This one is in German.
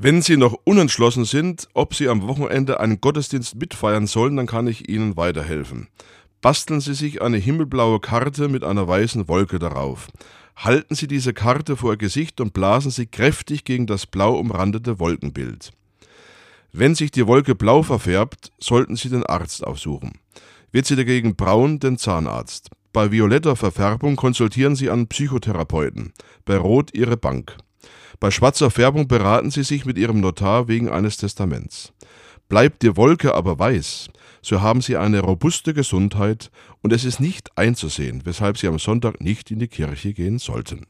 Wenn Sie noch unentschlossen sind, ob Sie am Wochenende einen Gottesdienst mitfeiern sollen, dann kann ich Ihnen weiterhelfen. Basteln Sie sich eine himmelblaue Karte mit einer weißen Wolke darauf. Halten Sie diese Karte vor Ihr Gesicht und blasen Sie kräftig gegen das blau umrandete Wolkenbild. Wenn sich die Wolke blau verfärbt, sollten Sie den Arzt aufsuchen. Wird sie dagegen braun, den Zahnarzt. Bei violetter Verfärbung konsultieren Sie einen Psychotherapeuten. Bei rot Ihre Bank. Bei schwarzer Färbung beraten Sie sich mit Ihrem Notar wegen eines Testaments. Bleibt die Wolke aber weiß, so haben Sie eine robuste Gesundheit und es ist nicht einzusehen, weshalb Sie am Sonntag nicht in die Kirche gehen sollten.